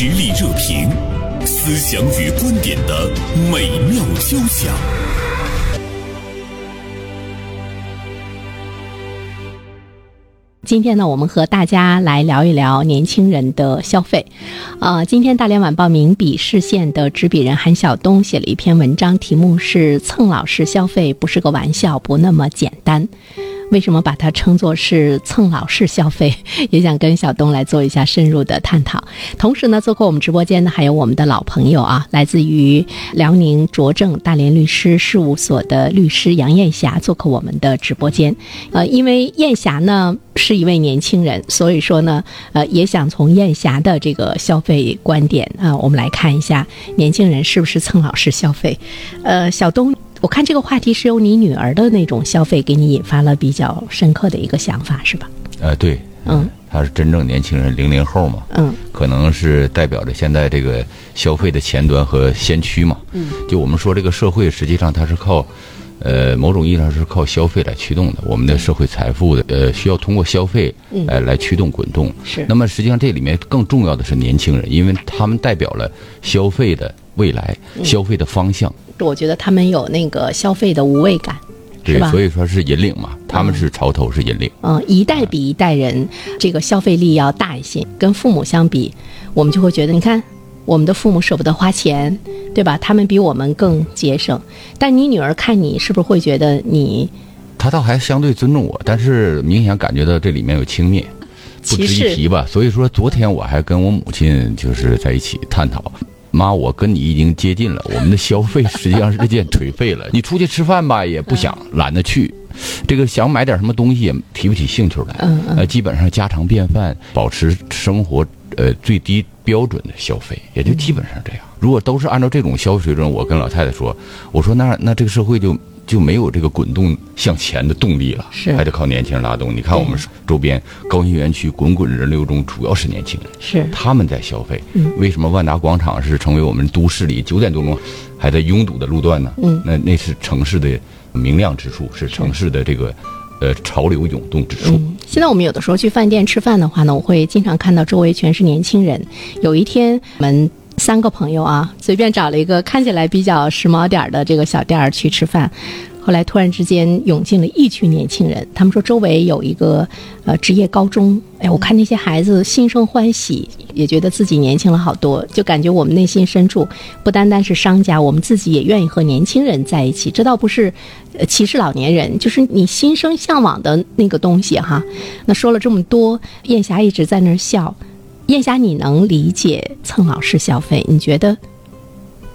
实力热评，思想与观点的美妙交响。今天呢，我们和大家来聊一聊年轻人的消费。呃，今天大连晚报名笔视线的执笔人韩晓东写了一篇文章，题目是“蹭老式消费不是个玩笑，不那么简单”。为什么把它称作是蹭老式消费？也想跟小东来做一下深入的探讨。同时呢，做客我们直播间的还有我们的老朋友啊，来自于辽宁卓正大连律师事务所的律师杨艳霞做客我们的直播间。呃，因为艳霞呢是一位年轻人，所以说呢，呃，也想从艳霞的这个消费观点啊，我们来看一下年轻人是不是蹭老式消费。呃，小东。我看这个话题是由你女儿的那种消费给你引发了比较深刻的一个想法，是吧？呃，对，嗯，她是真正年轻人，零零后嘛，嗯，可能是代表着现在这个消费的前端和先驱嘛，嗯，就我们说这个社会实际上它是靠，呃，某种意义上是靠消费来驱动的，我们的社会财富的，呃，需要通过消费，呃，来驱动滚动。是。那么实际上这里面更重要的是年轻人，因为他们代表了消费的未来，消费的方向。我觉得他们有那个消费的无畏感，对，所以说是引领嘛，他们是潮头，是引领。嗯，一代比一代人这个消费力要大一些。跟父母相比，我们就会觉得，你看我们的父母舍不得花钱，对吧？他们比我们更节省。但你女儿看你，是不是会觉得你？她倒还相对尊重我，但是明显感觉到这里面有轻蔑，不值一提吧。所以说，昨天我还跟我母亲就是在一起探讨。妈，我跟你已经接近了，我们的消费 实际上是日渐颓废了。你出去吃饭吧，也不想，懒得去。这个想买点什么东西也提不起兴趣来。嗯嗯。呃，基本上家常便饭，保持生活呃最低标准的消费，也就基本上这样。如果都是按照这种消费水准，我跟老太太说，我说那那这个社会就。就没有这个滚动向前的动力了，是还得靠年轻人拉动。你看我们周边高新园区滚滚人流中，主要是年轻人，是他们在消费。为什么万达广场是成为我们都市里九点多钟还在拥堵的路段呢？嗯，那那是城市的明亮之处，是城市的这个呃潮流涌动之处。现在我们有的时候去饭店吃饭的话呢，我会经常看到周围全是年轻人。有一天我们。三个朋友啊，随便找了一个看起来比较时髦点儿的这个小店儿去吃饭，后来突然之间涌进了一群年轻人。他们说周围有一个呃职业高中，哎，我看那些孩子心生欢喜，也觉得自己年轻了好多，就感觉我们内心深处不单单是商家，我们自己也愿意和年轻人在一起。这倒不是歧视老年人，就是你心生向往的那个东西哈。那说了这么多，燕霞一直在那儿笑。燕霞，你能理解蹭老师消费？你觉得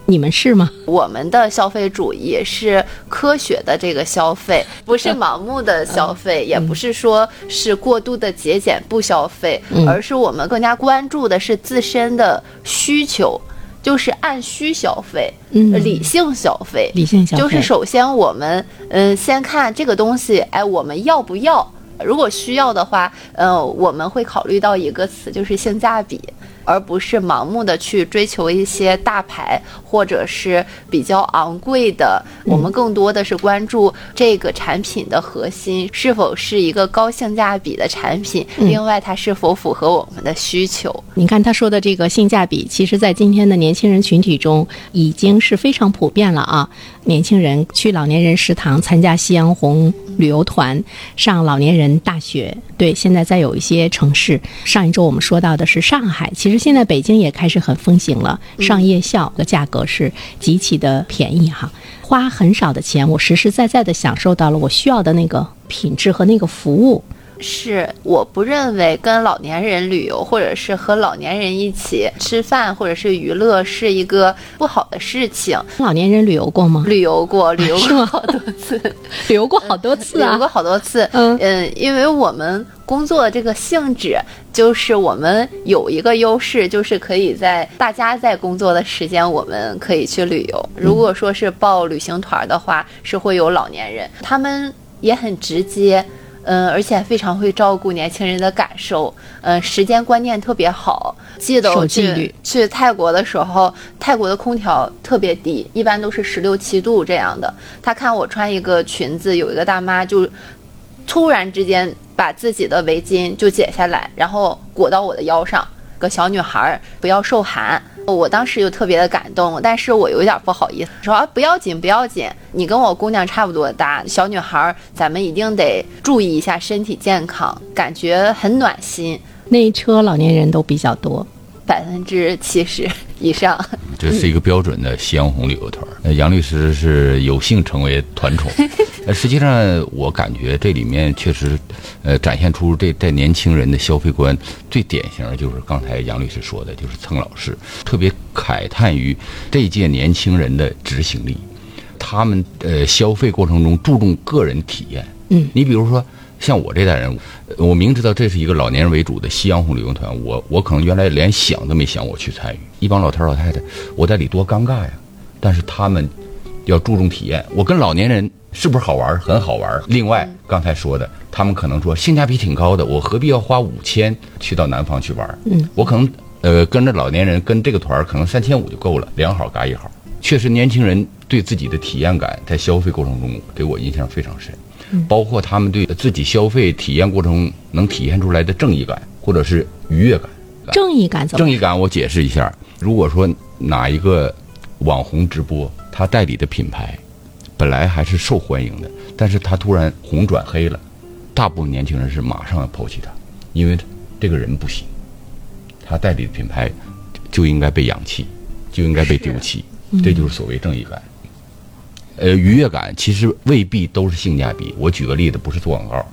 你们是吗？我们的消费主义是科学的这个消费，不是盲目的消费，也不是说是过度的节俭不消费，而是我们更加关注的是自身的需求，就是按需消费，理性消费，理性消费。就是首先我们嗯，先看这个东西，哎，我们要不要？如果需要的话，呃，我们会考虑到一个词，就是性价比。而不是盲目的去追求一些大牌或者是比较昂贵的，我们更多的是关注这个产品的核心是否是一个高性价比的产品，另外它是否符合我们的需求。你看他说的这个性价比，其实在今天的年轻人群体中已经是非常普遍了啊！年轻人去老年人食堂参加夕阳红旅游团，上老年人大学。对，现在在有一些城市，上一周我们说到的是上海，其实现在北京也开始很风行了。上夜校的价格是极其的便宜哈，花很少的钱，我实实在在的享受到了我需要的那个品质和那个服务。是，我不认为跟老年人旅游，或者是和老年人一起吃饭，或者是娱乐，是一个不好的事情。老年人旅游过吗？旅游过，旅游过好多次，旅游过好多次啊，旅游过好多次。嗯嗯，因为我们工作的这个性质，就是我们有一个优势，就是可以在大家在工作的时间，我们可以去旅游。如果说是报旅行团的话，是会有老年人，他们也很直接。嗯，而且非常会照顾年轻人的感受，嗯，时间观念特别好。记得我去去泰国的时候，泰国的空调特别低，一般都是十六七度这样的。他看我穿一个裙子，有一个大妈就突然之间把自己的围巾就解下来，然后裹到我的腰上。个小女孩不要受寒。我当时就特别的感动，但是我有点不好意思，说啊不要紧不要紧，你跟我姑娘差不多大，小女孩咱们一定得注意一下身体健康，感觉很暖心。那一车老年人都比较多。百分之七十以上，这是一个标准的夕阳红旅游团。那，杨律师是有幸成为团宠。呃，实际上我感觉这里面确实，呃，展现出这在年轻人的消费观最典型的就是刚才杨律师说的，就是蹭老师，特别慨叹于这届年轻人的执行力，他们呃消费过程中注重个人体验。嗯，你比如说。像我这代人，我明知道这是一个老年人为主的夕阳红旅游团，我我可能原来连想都没想我去参与。一帮老头老太太，我在里多尴尬呀！但是他们要注重体验，我跟老年人是不是好玩？很好玩。另外刚才说的，他们可能说性价比挺高的，我何必要花五千去到南方去玩？嗯，我可能呃跟着老年人跟这个团可能三千五就够了，两好嘎一好。确实，年轻人对自己的体验感在消费过程中给我印象非常深。包括他们对自己消费体验过程能体现出来的正义感，或者是愉悦感。正义感怎么？正义感，我解释一下。如果说哪一个网红直播，他代理的品牌本来还是受欢迎的，但是他突然红转黑了，大部分年轻人是马上要抛弃他，因为这个人不行，他代理的品牌就应该被养弃，就应该被丢弃。这就是所谓正义感。呃，愉悦感其实未必都是性价比。我举个例子，不是做广告，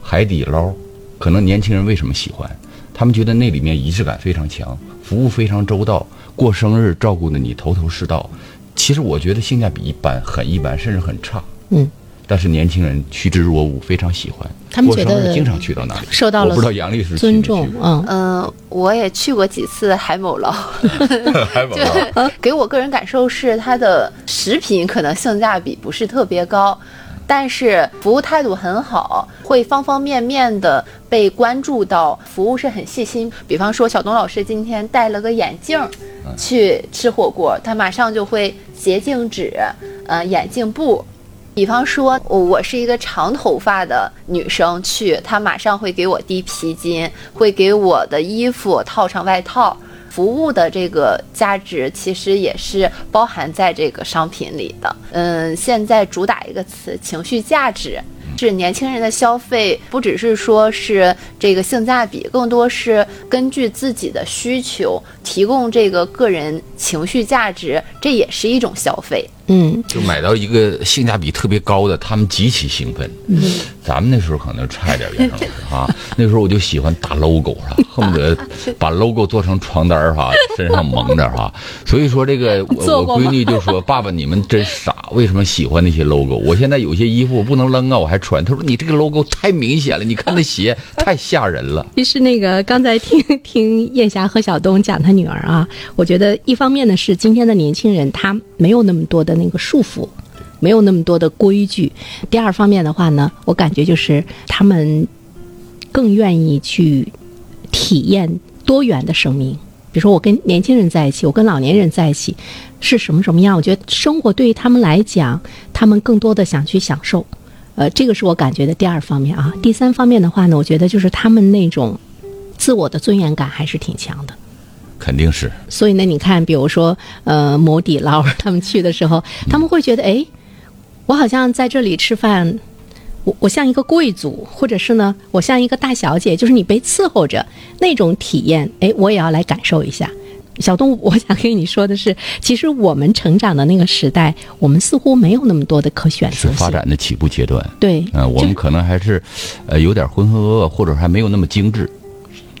海底捞，可能年轻人为什么喜欢？他们觉得那里面仪式感非常强，服务非常周到，过生日照顾的你头头是道。其实我觉得性价比一般，很一般，甚至很差。嗯。但是年轻人趋之若鹜，非常喜欢。他们觉得经常去到那里，受到了不知道杨律师尊重。嗯嗯，我也去过几次海某捞。海某捞，给我个人感受是，它的食品可能性价比不是特别高，但是服务态度很好，会方方面面的被关注到，服务是很细心。比方说，小东老师今天戴了个眼镜去吃火锅，他马上就会洁净纸、呃眼镜布。比方说，我是一个长头发的女生去，她马上会给我递皮筋，会给我的衣服套上外套，服务的这个价值其实也是包含在这个商品里的。嗯，现在主打一个词，情绪价值。是年轻人的消费，不只是说是这个性价比，更多是根据自己的需求提供这个个人情绪价值，这也是一种消费。嗯，就买到一个性价比特别高的，他们极其兴奋。嗯，咱们那时候可能差一点，袁老师哈，那时候我就喜欢打 logo 哈，恨不得把 logo 做成床单哈，身上蒙着哈。所以说这个我 我闺女就说：“爸爸，你们真傻，为什么喜欢那些 logo？我现在有些衣服我不能扔啊，我还穿。”她说：“你这个 logo 太明显了，你看那鞋太吓人了。”其实那个刚才听听叶霞和小东讲他女儿啊，我觉得一方面呢是今天的年轻人他没有那么多的。那个束缚，没有那么多的规矩。第二方面的话呢，我感觉就是他们更愿意去体验多元的生命。比如说，我跟年轻人在一起，我跟老年人在一起，是什么什么样？我觉得生活对于他们来讲，他们更多的想去享受。呃，这个是我感觉的第二方面啊。第三方面的话呢，我觉得就是他们那种自我的尊严感还是挺强的。肯定是，所以呢，你看，比如说，呃，摩底捞他们去的时候，他们会觉得，哎，我好像在这里吃饭，我我像一个贵族，或者是呢，我像一个大小姐，就是你被伺候着那种体验，哎，我也要来感受一下。小动物，我想跟你说的是，其实我们成长的那个时代，我们似乎没有那么多的可选择，是发展的起步阶段。对，嗯，我们可能还是，呃，有点浑浑噩噩，或者还没有那么精致。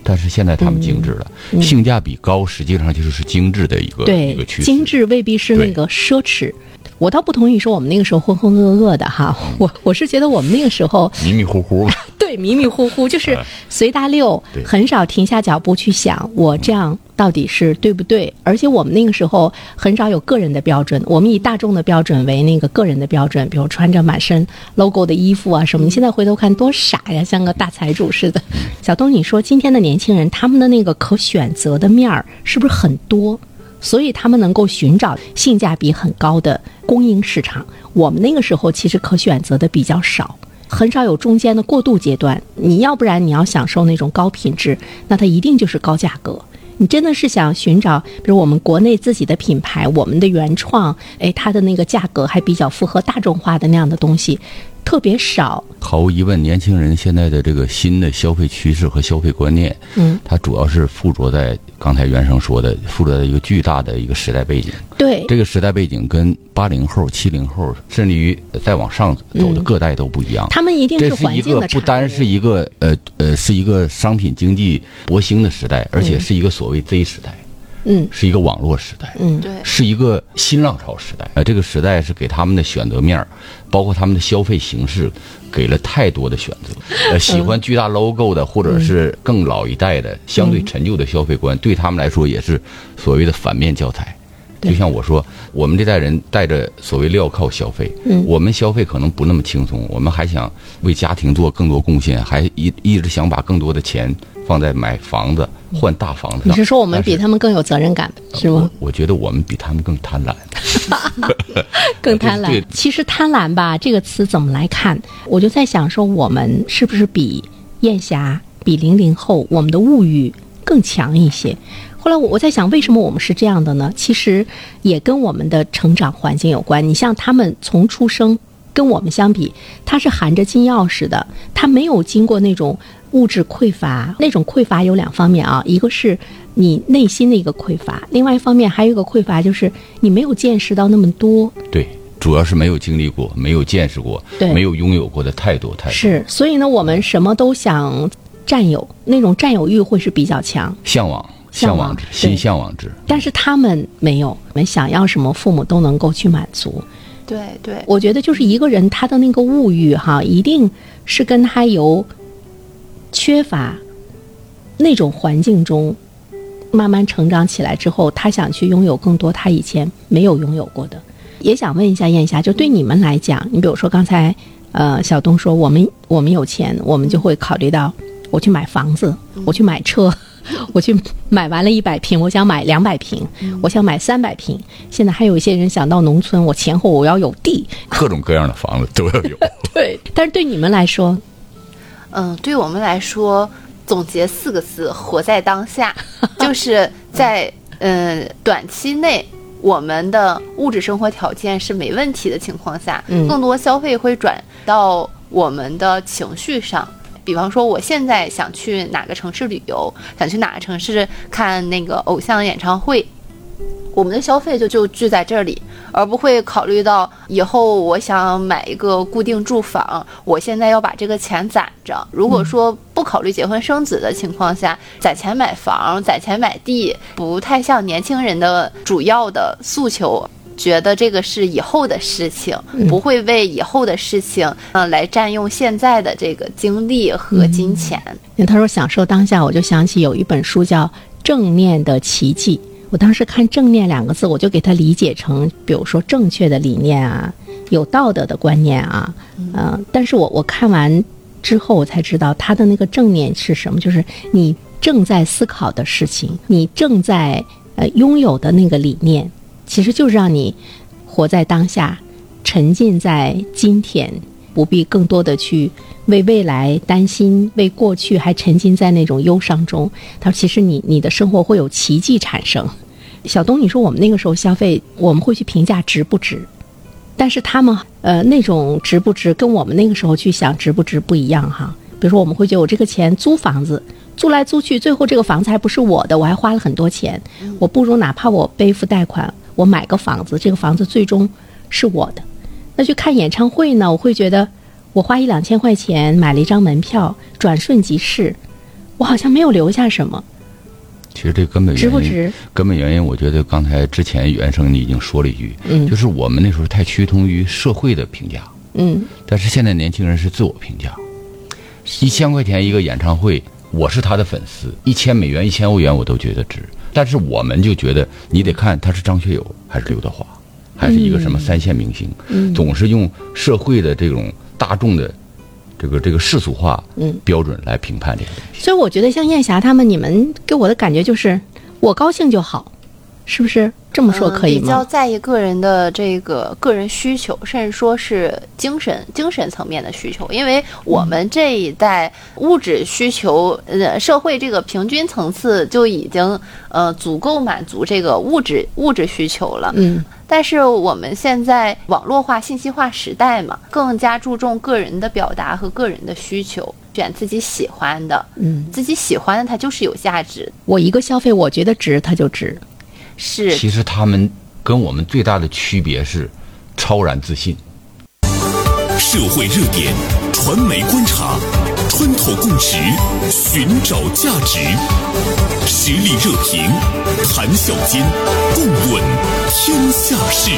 但是现在他们精致了，性价比高，实际上就是精致的一个一个趋势。精致未必是那个奢侈。我倒不同意说我们那个时候浑浑噩噩的哈，我我是觉得我们那个时候迷迷糊糊。对，迷迷糊糊就是随大溜，很少停下脚步去想我这样到底是对不对。而且我们那个时候很少有个人的标准，我们以大众的标准为那个个人的标准，比如穿着满身 logo 的衣服啊什么。你现在回头看多傻呀，像个大财主似的。小东，你说今天的年轻人他们的那个可选择的面儿是不是很多？所以他们能够寻找性价比很高的供应市场。我们那个时候其实可选择的比较少，很少有中间的过渡阶段。你要不然你要享受那种高品质，那它一定就是高价格；你真的是想寻找，比如我们国内自己的品牌，我们的原创，哎，它的那个价格还比较符合大众化的那样的东西，特别少。毫无疑问，年轻人现在的这个新的消费趋势和消费观念，嗯，它主要是附着在刚才袁生说的，附着在一个巨大的一个时代背景。对，这个时代背景跟八零后、七零后，甚至于再往上走的各代都不一样。他们一定这是一个环境的不单是一个呃呃，是一个商品经济勃兴的时代，而且是一个所谓 Z 时代，嗯是一个网络时代。嗯，对，是一个新浪潮时代，呃，这个时代是给他们的选择面儿，包括他们的消费形式，给了太多的选择。呃，喜欢巨大 logo 的，或者是更老一代的、相对陈旧的消费观，对他们来说也是所谓的反面教材。就像我说，我们这代人带着所谓镣铐消费，嗯我们消费可能不那么轻松，我们还想为家庭做更多贡献，还一一直想把更多的钱放在买房子、换大房子上。你是说我们比他们更有责任感，是吗？我我觉得我们比他们更贪婪。更贪婪。其实“贪婪”吧这个词怎么来看？我就在想说，我们是不是比燕霞、比零零后，我们的物欲更强一些？后来我我在想，为什么我们是这样的呢？其实也跟我们的成长环境有关。你像他们从出生跟我们相比，他是含着金钥匙的，他没有经过那种物质匮乏。那种匮乏有两方面啊，一个是你内心的一个匮乏，另外一方面还有一个匮乏就是你没有见识到那么多。对，主要是没有经历过，没有见识过，对没有拥有过的太多太多。是，所以呢，我们什么都想占有，那种占有欲会是比较强。向往，向往之，心向往之。但是他们没有，我们想要什么，父母都能够去满足。对对，我觉得就是一个人他的那个物欲哈，一定是跟他由缺乏那种环境中慢慢成长起来之后，他想去拥有更多他以前没有拥有过的。也想问一下燕霞，就对你们来讲，你比如说刚才呃小东说，我们我们有钱，我们就会考虑到我去买房子，我去买车。我去买完了一百平，我想买两百平，我想买三百平。现在还有一些人想到农村，我前后我要有地，各种各样的房子都要有。对，但是对你们来说，嗯，对我们来说，总结四个字：活在当下。就是在嗯短期内，我们的物质生活条件是没问题的情况下，嗯更多消费会转到我们的情绪上。比方说，我现在想去哪个城市旅游，想去哪个城市看那个偶像演唱会，我们的消费就就聚在这里，而不会考虑到以后我想买一个固定住房，我现在要把这个钱攒着。如果说不考虑结婚生子的情况下，攒钱买房、攒钱买地，不太像年轻人的主要的诉求。觉得这个是以后的事情，不会为以后的事情，呃，来占用现在的这个精力和金钱。那他说享受当下，我就想起有一本书叫《正念的奇迹》。我当时看“正念”两个字，我就给它理解成，比如说正确的理念啊，有道德的观念啊，嗯、但是我我看完之后，我才知道他的那个正念是什么，就是你正在思考的事情，你正在呃拥有的那个理念，其实就是让你活在当下，沉浸在今天，不必更多的去为未来担心，为过去还沉浸在那种忧伤中。他说，其实你你的生活会有奇迹产生。小东，你说我们那个时候消费，我们会去评价值不值，但是他们呃那种值不值，跟我们那个时候去想值不值不一样哈。比如说，我们会觉得我这个钱租房子，租来租去，最后这个房子还不是我的，我还花了很多钱，我不如哪怕我背负贷款，我买个房子，这个房子最终是我的。那去看演唱会呢，我会觉得我花一两千块钱买了一张门票，转瞬即逝，我好像没有留下什么，其实这根本原因，值不值？根本原因，我觉得刚才之前袁生你已经说了一句，嗯就是我们那时候太趋同于社会的评价，嗯，但是现在年轻人是自我评价。一千块钱一个演唱会，我是他的粉丝，一千美元、一千欧元我都觉得值。但是我们就觉得你得看他是张学友还是刘德华，还是一个什么三线明星，嗯总是用社会的这种大众的这个这个世俗化嗯标准来评判这个东西。所以我觉得像燕霞他们，你们给我的感觉就是我高兴就好，是不是？这么说可以吗？比较在意个人的这个个人需求，甚至说是精神精神层面的需求。因为我们这一代物质需求，呃，社会这个平均层次就已经呃足够满足这个物质物质需求了。嗯。但是我们现在网络化、信息化时代嘛，更加注重个人的表达和个人的需求，选自己喜欢的，嗯，自己喜欢的它就是有价值。我一个消费，我觉得值，它就值。是。其实他们跟我们最大的区别是超然自信。社会热点，传媒观察，穿透共识，寻找价值，实力热评，谈笑间，共论天下事。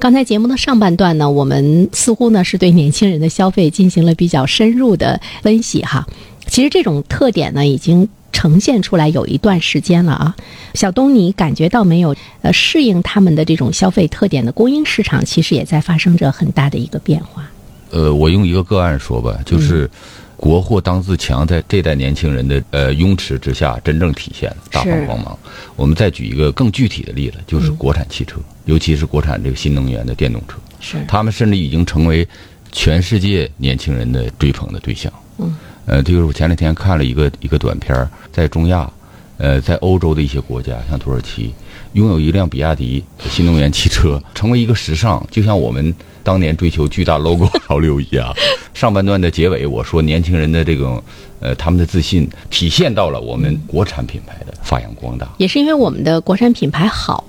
刚才节目的上半段呢，我们似乎呢是对年轻人的消费进行了比较深入的分析哈。其实这种特点呢，已经。呈现出来有一段时间了啊，小东，你感觉到没有？呃，适应他们的这种消费特点的供应市场，其实也在发生着很大的一个变化。呃，我用一个个案说吧，就是国货当自强，在这代年轻人的呃拥持之下，真正体现了大放光芒。我们再举一个更具体的例子，就是国产汽车，尤其是国产这个新能源的电动车，是他们甚至已经成为全世界年轻人的追捧的对象。嗯。呃，就是我前两天看了一个一个短片，在中亚，呃，在欧洲的一些国家，像土耳其，拥有一辆比亚迪新能源汽车，成为一个时尚，就像我们当年追求巨大 logo 潮流一样。上半段的结尾，我说年轻人的这种，呃，他们的自信体现到了我们国产品牌的发扬光大，也是因为我们的国产品牌好。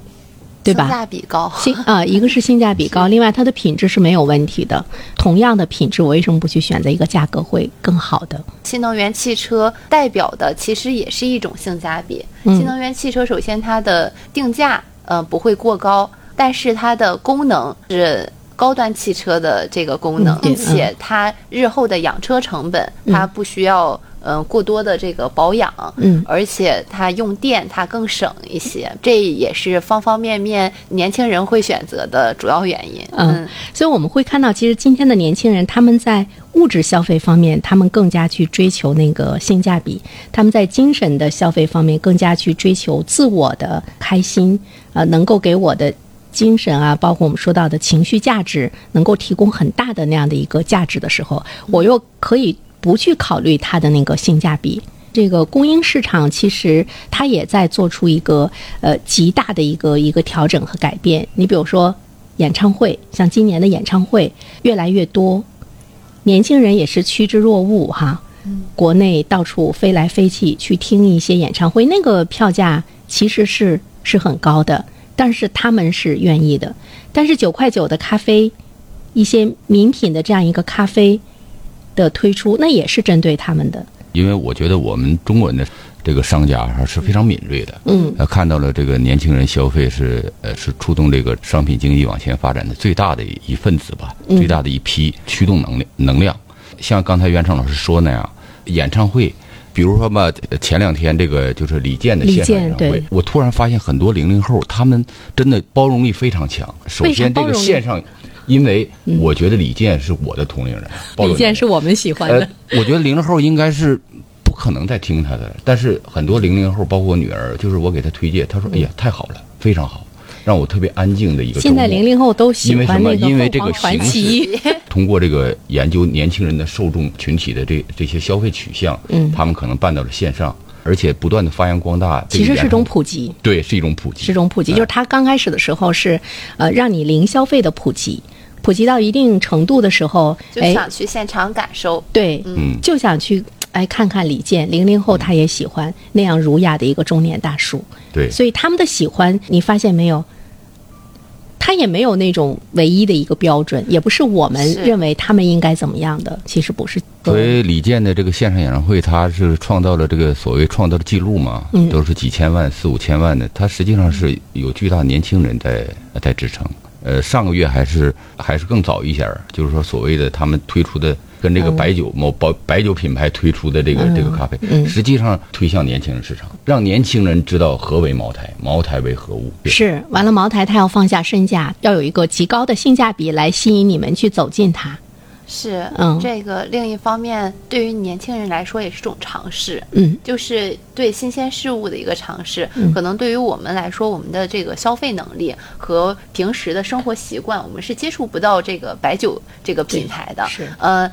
对吧？性价比高，性啊，一个是性价比高，另外它的品质是没有问题的。同样的品质，我为什么不去选择一个价格会更好的新能源汽车？代表的其实也是一种性价比。新能源汽车首先它的定价呃不会过高，但是它的功能是高端汽车的这个功能，并且它日后的养车成本它不需要。嗯，过多的这个保养，嗯，而且它用电它更省一些，这也是方方面面年轻人会选择的主要原因。嗯，所以我们会看到，其实今天的年轻人他们在物质消费方面，他们更加去追求那个性价比；他们在精神的消费方面，更加去追求自我的开心，呃，能够给我的精神啊，包括我们说到的情绪价值，能够提供很大的那样的一个价值的时候，我又可以。不去考虑它的那个性价比，这个供应市场其实它也在做出一个呃极大的一个一个调整和改变。你比如说演唱会，像今年的演唱会越来越多，年轻人也是趋之若鹜哈。国内到处飞来飞去去听一些演唱会，那个票价其实是是很高的，但是他们是愿意的。但是九块九的咖啡，一些名品的这样一个咖啡。的推出，那也是针对他们的。因为我觉得我们中国人的这个商家是非常敏锐的，嗯，看到了这个年轻人消费是呃是触动这个商品经济往前发展的最大的一份子吧，最大的一批驱动能量能量。像刚才袁成老师说那样，演唱会，比如说吧，前两天这个就是李健的线上演唱会，我突然发现很多零零后他们真的包容力非常强。首先这个线上。因为我觉得李健是我的同龄人，李健是我们喜欢的。我觉得零零后应该是不可能再听他的，但是很多零零后，包括我女儿，就是我给她推荐，她说：“哎呀，太好了，非常好，让我特别安静的一个。”现在零零后都喜欢那个因为这个传奇。通过这个研究年轻人的受众群体的这这些消费取向，嗯，他们可能办到了线上，而且不断的发扬光大。其实是种普及，对，是一种普及，是种普及。就是他刚开始的时候是呃，让你零消费的普及。普及到一定程度的时候，就想去现场感受。对，嗯，就想去哎看看李健。零零后他也喜欢那样儒雅的一个中年大叔。对，所以他们的喜欢，你发现没有？他也没有那种唯一的一个标准，也不是我们认为他们应该怎么样的。其实不是。所以李健的这个线上演唱会，他是创造了这个所谓创造的记录嘛？嗯，都是几千万、四五千万的，他实际上是有巨大年轻人在在支撑。呃，上个月还是还是更早一些儿，就是说所谓的他们推出的跟这个白酒某白白酒品牌推出的这个这个咖啡，实际上推向年轻人市场，让年轻人知道何为茅台，茅台为何物。是，完了，茅台它要放下身价，要有一个极高的性价比来吸引你们去走进它。是，嗯这个另一方面，对于年轻人来说也是种尝试，嗯就是对新鲜事物的一个尝试。嗯可能对于我们来说，我们的这个消费能力和平时的生活习惯，我们是接触不到这个白酒这个品牌的。是呃。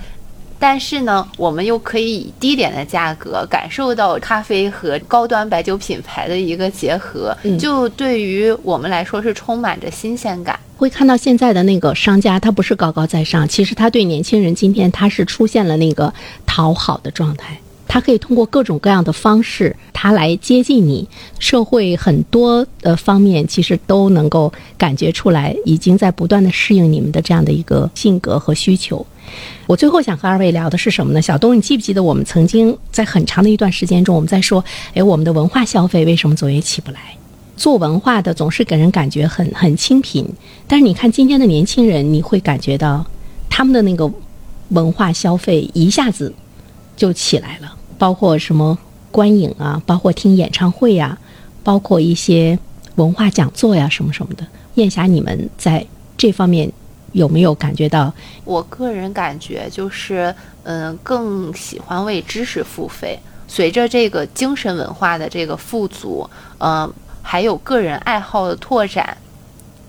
但是呢，我们又可以以低廉的价格感受到咖啡和高端白酒品牌的一个结合，嗯就对于我们来说是充满着新鲜感。会看到现在的那个商家，他不是高高在上，其实他对年轻人今天他是出现了那个讨好的状态。他可以通过各种各样的方式，他来接近你。社会很多的方面其实都能够感觉出来，已经在不断的适应你们的这样的一个性格和需求。我最后想和二位聊的是什么呢？小东，你记不记得我们曾经在很长的一段时间中，我们在说，哎，我们的文化消费为什么总也起不来？做文化的总是给人感觉很很清贫，但是你看今天的年轻人，你会感觉到他们的那个文化消费一下子就起来了，包括什么观影啊，包括听演唱会呀、包括一些文化讲座呀什么什么的。燕霞，你们在这方面有没有感觉到？我个人感觉就是，嗯，更喜欢为知识付费。随着这个精神文化的这个富足，嗯、还有个人爱好的拓展，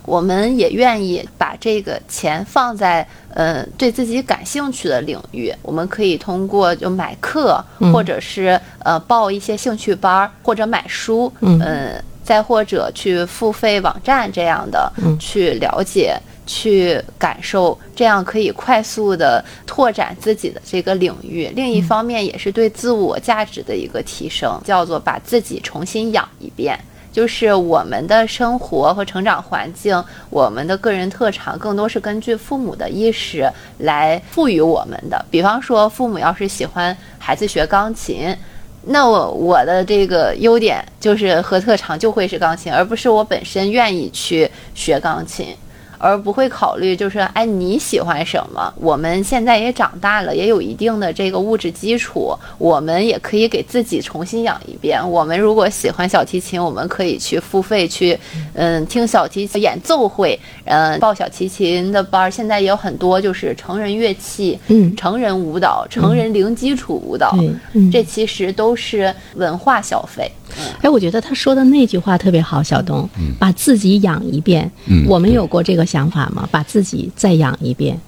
我们也愿意把这个钱放在呃对自己感兴趣的领域。我们可以通过就买课，嗯或者是呃报一些兴趣班儿，或者买书，嗯呃再或者去付费网站这样的，嗯去了解。去感受，这样可以快速的拓展自己的这个领域。另一方面，也是对自我价值的一个提升，叫做把自己重新养一遍。就是我们的生活和成长环境，我们的个人特长，更多是根据父母的意识来赋予我们的。比方说，父母要是喜欢孩子学钢琴，那我我的这个优点就是和特长就会是钢琴，而不是我本身愿意去学钢琴。而不会考虑，就是哎，你喜欢什么？我们现在也长大了，也有一定的这个物质基础，我们也可以给自己重新养一遍。我们如果喜欢小提琴，我们可以去付费去，嗯，听小提琴演奏会，嗯，报小提琴的班儿。现在也有很多就是成人乐器、嗯成人舞蹈、成人零基础舞蹈，对，嗯，这其实都是文化消费。哎，我觉得他说的那句话特别好，小东，把自己养一遍。嗯我们有过这个想法吗？把自己再养一遍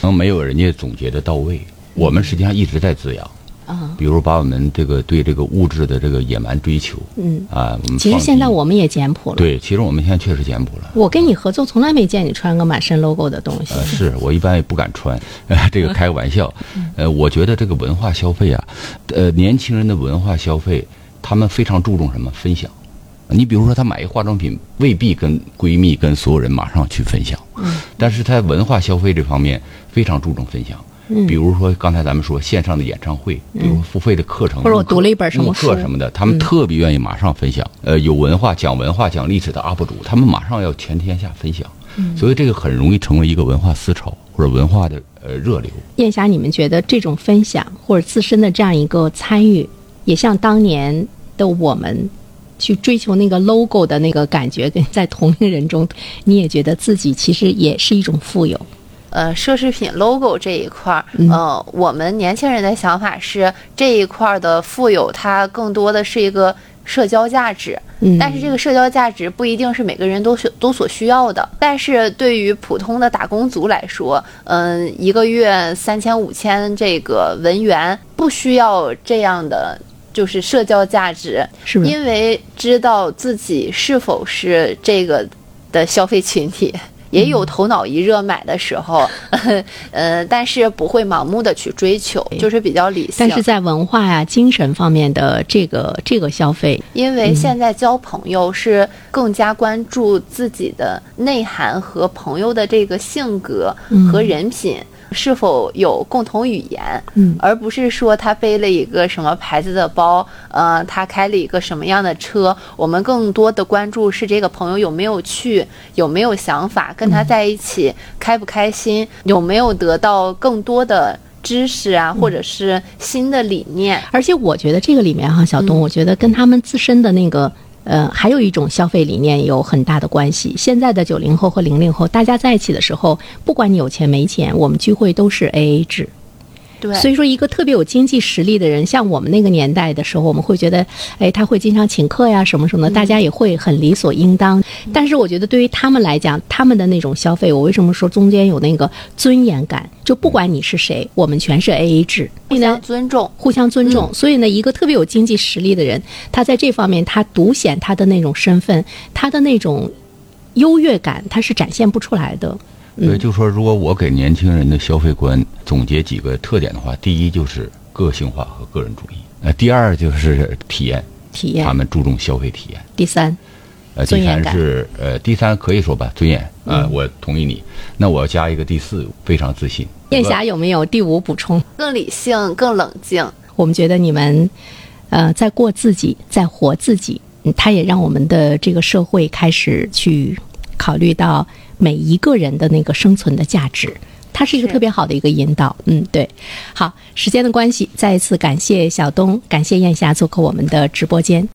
可能没有人家总结的到位。我们实际上一直在滋养，啊？比如把我们这个对这个物质的这个野蛮追求嗯，啊，我们其实现在我们也简朴了。对，其实我们现在确实简朴了。我跟你合作，从来没见你穿个满身 logo 的东西。呃，是我一般也不敢穿，这个开个玩笑。嗯呃，我觉得这个文化消费啊，呃，年轻人的文化消费，他们非常注重什么？分享。你比如说，她买一化妆品，未必跟闺蜜、跟所有人马上去分享，嗯但是她文化消费这方面非常注重分享。嗯比如说刚才咱们说线上的演唱会，比如付费的课程，或者我读了一本什么慕课什么的，他们特别愿意马上分享。呃，有文化讲文化讲历史的 UP 主，他们马上要全天下分享，嗯所以这个很容易成为一个文化思潮或者文化的呃热流。燕霞，你们觉得这种分享或者自身的这样一个参与，也像当年的我们去追求那个 logo 的那个感觉，跟在同龄人中，你也觉得自己其实也是一种富有。呃，奢侈品 logo 这一块儿，嗯呃，我们年轻人的想法是这一块儿的富有，它更多的是一个社交价值。嗯，但是这个社交价值不一定是每个人都所都所需要的。但是对于普通的打工族来说，嗯、一个月三千五千这个文员不需要这样的就是社交价值，是？因为知道自己是否是这个的消费群体。也有头脑一热买的时候，呃，但是不会盲目的去追求，就是比较理性。但是在文化呀、精神方面的这个这个消费，因为现在交朋友是更加关注自己的内涵和朋友的这个性格和人品。是否有共同语言，嗯而不是说他背了一个什么牌子的包，呃，他开了一个什么样的车。我们更多的关注是这个朋友有没有去，有没有想法，跟他在一起开不开心，有没有得到更多的知识啊，或者是新的理念。而且我觉得这个里面哈，小嗯东，我觉得跟他们自身的那个呃，还有一种消费理念有很大的关系。现在的九零后和零零后，大家在一起的时候，不管你有钱没钱，我们聚会都是 A A 制。对，所以说，一个特别有经济实力的人，像我们那个年代的时候，我们会觉得，哎，他会经常请客呀，什么什么的，大家也会很理所应当。但是，我觉得对于他们来讲，他们的那种消费，我为什么说中间有那个尊严感？就不管你是谁，我们全是 A A 制，互相尊重，互相尊重。所以呢，一个特别有经济实力的人，他在这方面，他独显他的那种身份，他的那种优越感，他是展现不出来的。对，就说如果我给年轻人的消费观总结几个特点的话，第一就是个性化和个人主义，呃，第二就是体验，体验，他们注重消费体验。第三，呃，第三是呃，第三可以说吧，尊严，呃，我同意你。那我要加一个第四，非常自信。燕霞有没有第五补充？更理性，更冷静。我们觉得你们，呃，在过自己，在活自己，它也让我们的这个社会开始去考虑到。每一个人的那个生存的价值，它是一个特别好的一个引导。嗯，对。好，时间的关系，再一次感谢小东，感谢燕霞做客我们的直播间。